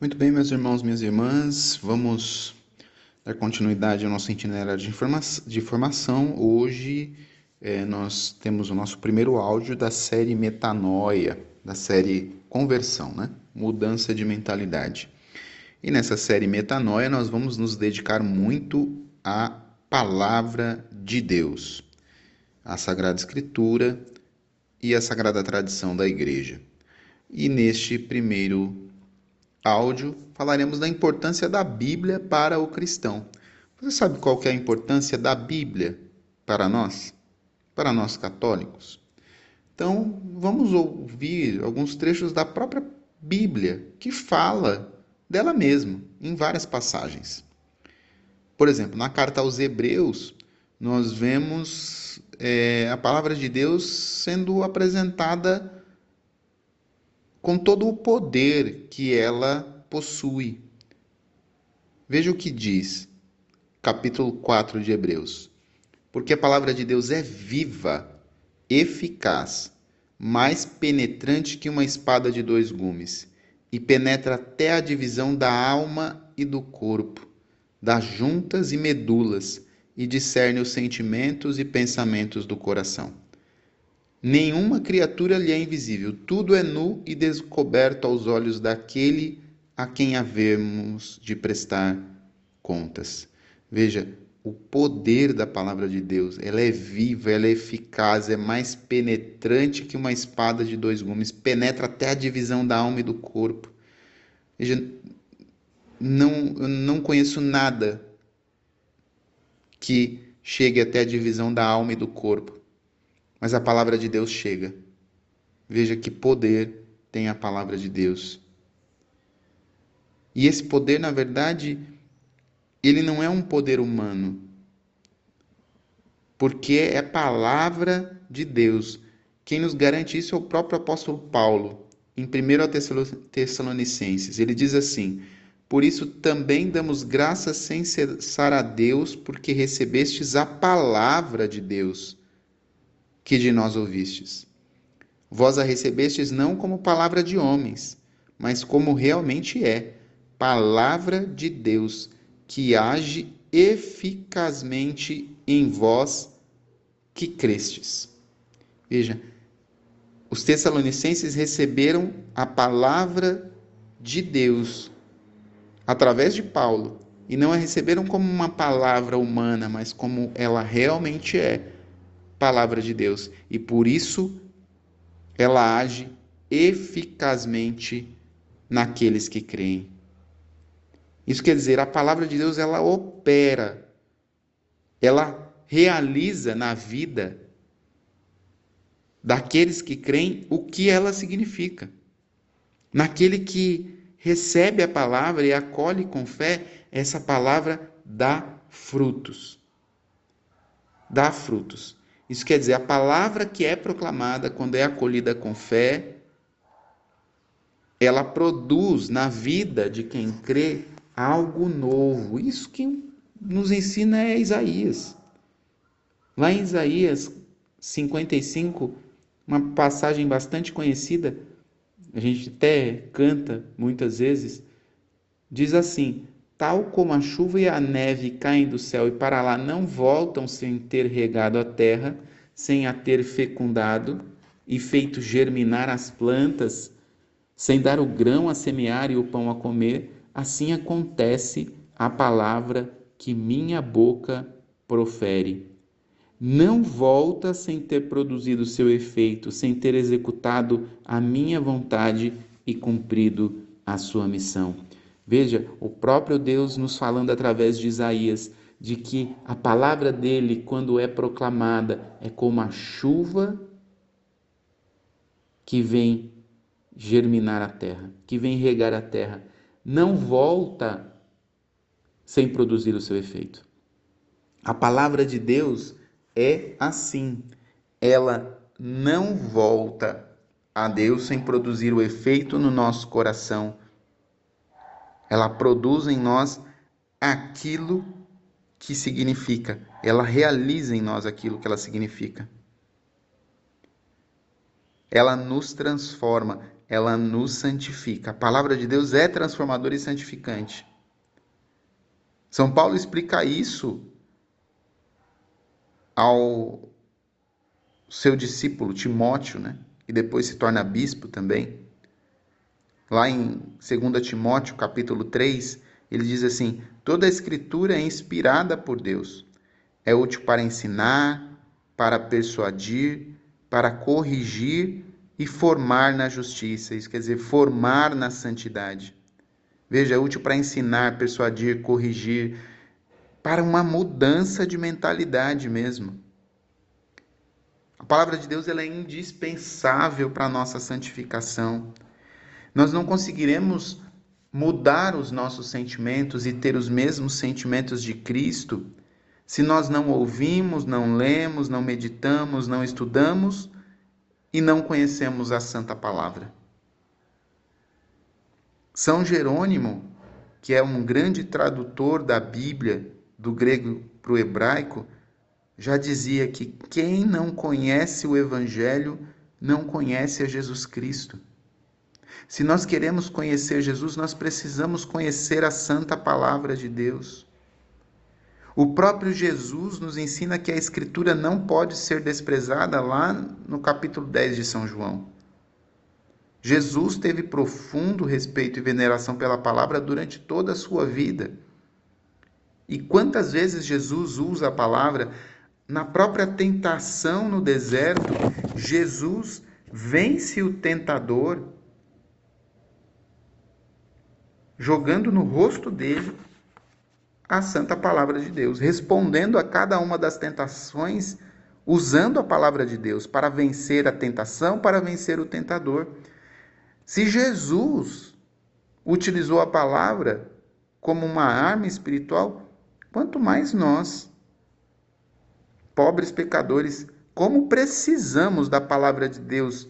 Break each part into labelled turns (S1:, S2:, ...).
S1: Muito bem, meus irmãos, minhas irmãs, vamos dar continuidade ao nosso itinerário de, informa de formação. Hoje é, nós temos o nosso primeiro áudio da série Metanoia, da série Conversão, né? Mudança de mentalidade. E nessa série Metanoia nós vamos nos dedicar muito à palavra de Deus, à Sagrada Escritura e à Sagrada Tradição da Igreja. E neste primeiro áudio falaremos da importância da Bíblia para o cristão. Você sabe qual é a importância da Bíblia para nós, para nós católicos? Então, vamos ouvir alguns trechos da própria Bíblia que fala dela mesma em várias passagens. Por exemplo, na carta aos Hebreus, nós vemos é, a palavra de Deus sendo apresentada com todo o poder que ela possui. Veja o que diz, capítulo 4 de Hebreus. Porque a palavra de Deus é viva, eficaz, mais penetrante que uma espada de dois gumes, e penetra até a divisão da alma e do corpo, das juntas e medulas, e discerne os sentimentos e pensamentos do coração. Nenhuma criatura lhe é invisível, tudo é nu e descoberto aos olhos daquele a quem havemos de prestar contas. Veja, o poder da palavra de Deus, ela é viva, ela é eficaz, é mais penetrante que uma espada de dois gumes, penetra até a divisão da alma e do corpo. Veja, não, eu não conheço nada que chegue até a divisão da alma e do corpo mas a palavra de Deus chega. Veja que poder tem a palavra de Deus. E esse poder, na verdade, ele não é um poder humano, porque é palavra de Deus. Quem nos garante isso é o próprio apóstolo Paulo, em 1 Tessalonicenses. Ele diz assim: Por isso também damos graças sem cessar a Deus, porque recebestes a palavra de Deus que de nós ouvistes. Vós a recebestes não como palavra de homens, mas como realmente é, palavra de Deus, que age eficazmente em vós que crestes. Veja, os Tessalonicenses receberam a palavra de Deus através de Paulo e não a receberam como uma palavra humana, mas como ela realmente é palavra de Deus e por isso ela age eficazmente naqueles que creem. Isso quer dizer, a palavra de Deus ela opera, ela realiza na vida daqueles que creem o que ela significa. Naquele que recebe a palavra e acolhe com fé, essa palavra dá frutos. Dá frutos. Isso quer dizer, a palavra que é proclamada quando é acolhida com fé, ela produz na vida de quem crê algo novo. Isso que nos ensina é Isaías. Lá em Isaías 55, uma passagem bastante conhecida, a gente até canta muitas vezes, diz assim: tal como a chuva e a neve caem do céu e para lá não voltam sem ter regado a terra, sem a ter fecundado e feito germinar as plantas, sem dar o grão a semear e o pão a comer, assim acontece a palavra que minha boca profere. Não volta sem ter produzido seu efeito, sem ter executado a minha vontade e cumprido a sua missão. Veja, o próprio Deus nos falando através de Isaías de que a palavra dele, quando é proclamada, é como a chuva que vem germinar a terra, que vem regar a terra, não volta sem produzir o seu efeito. A palavra de Deus é assim, ela não volta a Deus sem produzir o efeito no nosso coração ela produz em nós aquilo que significa, ela realiza em nós aquilo que ela significa. Ela nos transforma, ela nos santifica. A palavra de Deus é transformadora e santificante. São Paulo explica isso ao seu discípulo Timóteo, né? E depois se torna bispo também. Lá em 2 Timóteo, capítulo 3, ele diz assim: Toda a escritura é inspirada por Deus. É útil para ensinar, para persuadir, para corrigir e formar na justiça. Isso quer dizer, formar na santidade. Veja, é útil para ensinar, persuadir, corrigir, para uma mudança de mentalidade mesmo. A palavra de Deus ela é indispensável para a nossa santificação. Nós não conseguiremos mudar os nossos sentimentos e ter os mesmos sentimentos de Cristo se nós não ouvimos, não lemos, não meditamos, não estudamos e não conhecemos a Santa Palavra. São Jerônimo, que é um grande tradutor da Bíblia do grego para o hebraico, já dizia que quem não conhece o Evangelho não conhece a Jesus Cristo. Se nós queremos conhecer Jesus, nós precisamos conhecer a Santa Palavra de Deus. O próprio Jesus nos ensina que a Escritura não pode ser desprezada lá no capítulo 10 de São João. Jesus teve profundo respeito e veneração pela palavra durante toda a sua vida. E quantas vezes Jesus usa a palavra na própria tentação no deserto, Jesus vence o tentador jogando no rosto dele a santa palavra de Deus, respondendo a cada uma das tentações, usando a palavra de Deus para vencer a tentação, para vencer o tentador. Se Jesus utilizou a palavra como uma arma espiritual, quanto mais nós, pobres pecadores, como precisamos da palavra de Deus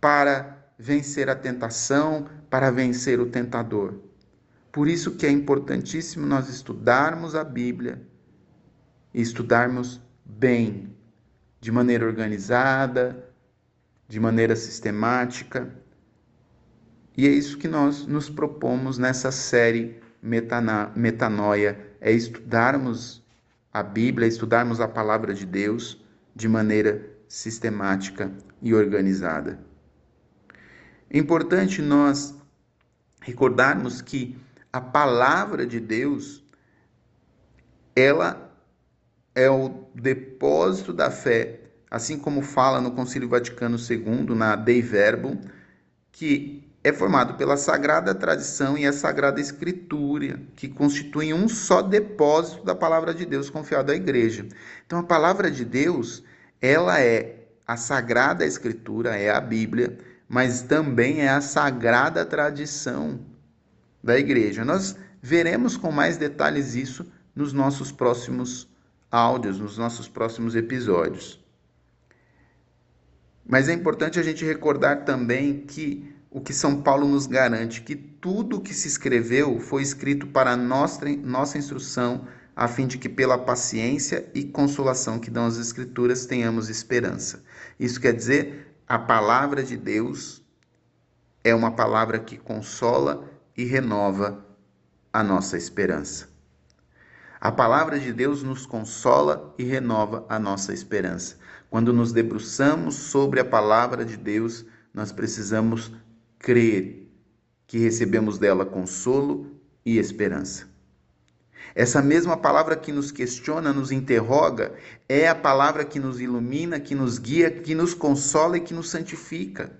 S1: para vencer a tentação, para vencer o tentador. Por isso que é importantíssimo nós estudarmos a Bíblia e estudarmos bem, de maneira organizada, de maneira sistemática. E é isso que nós nos propomos nessa série Metanoia, é estudarmos a Bíblia, estudarmos a palavra de Deus de maneira sistemática e organizada. É importante nós recordarmos que a palavra de Deus, ela é o depósito da fé, assim como fala no Concílio Vaticano II, na Dei Verbum, que é formado pela sagrada tradição e a sagrada escritura, que constituem um só depósito da palavra de Deus confiado à igreja. Então a palavra de Deus, ela é a sagrada escritura, é a Bíblia, mas também é a sagrada tradição da igreja. Nós veremos com mais detalhes isso nos nossos próximos áudios, nos nossos próximos episódios. Mas é importante a gente recordar também que o que São Paulo nos garante, que tudo o que se escreveu foi escrito para nossa, nossa instrução, a fim de que pela paciência e consolação que dão as Escrituras tenhamos esperança. Isso quer dizer, a palavra de Deus é uma palavra que consola e renova a nossa esperança. A palavra de Deus nos consola e renova a nossa esperança. Quando nos debruçamos sobre a palavra de Deus, nós precisamos crer que recebemos dela consolo e esperança. Essa mesma palavra que nos questiona, nos interroga, é a palavra que nos ilumina, que nos guia, que nos consola e que nos santifica.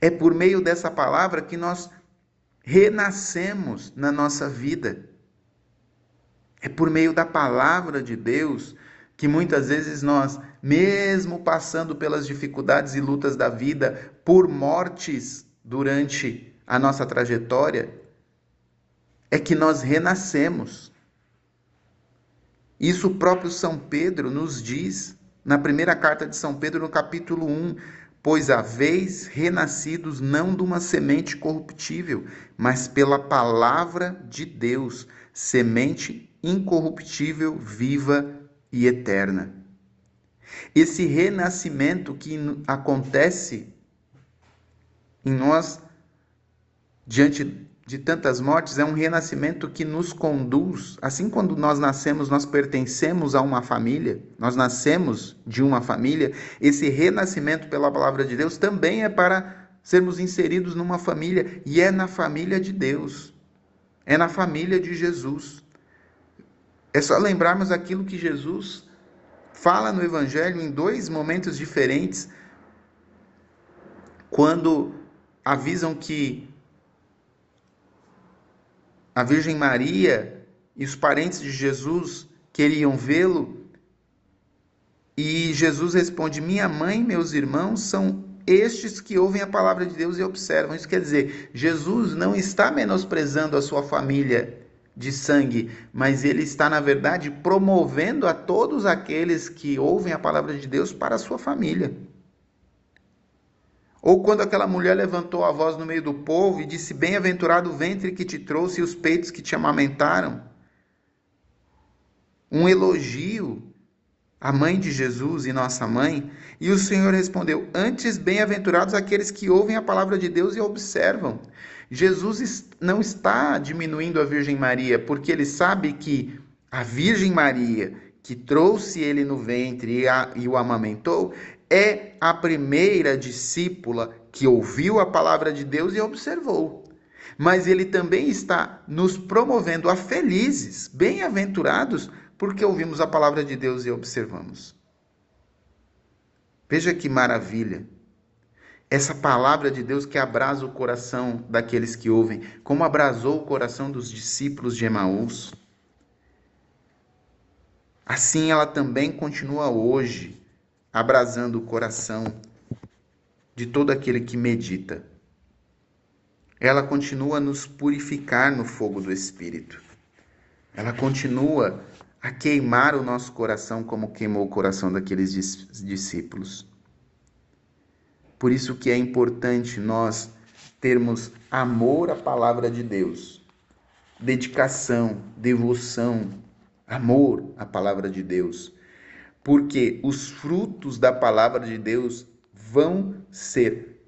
S1: É por meio dessa palavra que nós renascemos na nossa vida. É por meio da palavra de Deus que muitas vezes nós, mesmo passando pelas dificuldades e lutas da vida, por mortes durante a nossa trajetória, é que nós renascemos. Isso o próprio São Pedro nos diz na primeira carta de São Pedro, no capítulo 1 pois haveis renascidos não de uma semente corruptível, mas pela palavra de Deus, semente incorruptível, viva e eterna. Esse renascimento que acontece em nós, diante de tantas mortes, é um renascimento que nos conduz. Assim, quando nós nascemos, nós pertencemos a uma família, nós nascemos de uma família, esse renascimento pela palavra de Deus também é para sermos inseridos numa família, e é na família de Deus, é na família de Jesus. É só lembrarmos aquilo que Jesus fala no Evangelho em dois momentos diferentes, quando avisam que a Virgem Maria e os parentes de Jesus queriam vê-lo, e Jesus responde: Minha mãe meus irmãos são estes que ouvem a palavra de Deus e observam. Isso quer dizer, Jesus não está menosprezando a sua família de sangue, mas ele está, na verdade, promovendo a todos aqueles que ouvem a palavra de Deus para a sua família. Ou quando aquela mulher levantou a voz no meio do povo e disse: Bem-aventurado o ventre que te trouxe e os peitos que te amamentaram. Um elogio à mãe de Jesus e nossa mãe. E o Senhor respondeu: Antes, bem-aventurados aqueles que ouvem a palavra de Deus e observam. Jesus não está diminuindo a Virgem Maria, porque ele sabe que a Virgem Maria, que trouxe ele no ventre e, a, e o amamentou, é a primeira discípula que ouviu a palavra de Deus e observou. Mas ele também está nos promovendo a felizes, bem-aventurados, porque ouvimos a palavra de Deus e observamos. Veja que maravilha! Essa palavra de Deus que abrasa o coração daqueles que ouvem, como abrasou o coração dos discípulos de Emaús. Assim ela também continua hoje abrasando o coração de todo aquele que medita. Ela continua a nos purificar no fogo do Espírito. Ela continua a queimar o nosso coração como queimou o coração daqueles discípulos. Por isso que é importante nós termos amor à palavra de Deus, dedicação, devoção, amor à palavra de Deus porque os frutos da palavra de Deus vão ser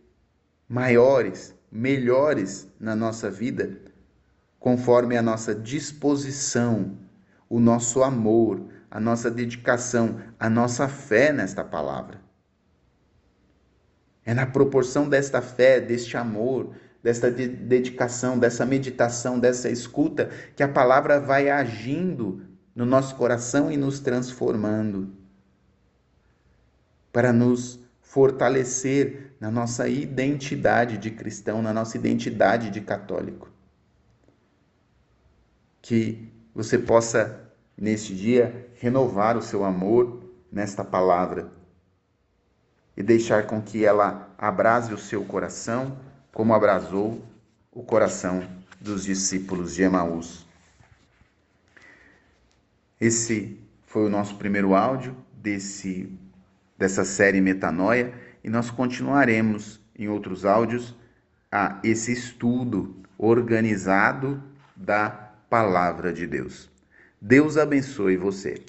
S1: maiores, melhores na nossa vida, conforme a nossa disposição, o nosso amor, a nossa dedicação, a nossa fé nesta palavra. É na proporção desta fé, deste amor, desta dedicação, dessa meditação, dessa escuta, que a palavra vai agindo no nosso coração e nos transformando para nos fortalecer na nossa identidade de cristão, na nossa identidade de católico. Que você possa, neste dia, renovar o seu amor nesta palavra e deixar com que ela abrase o seu coração, como abrasou o coração dos discípulos de Emaús. Esse foi o nosso primeiro áudio desse dessa série Metanoia e nós continuaremos em outros áudios a esse estudo organizado da palavra de Deus. Deus abençoe você.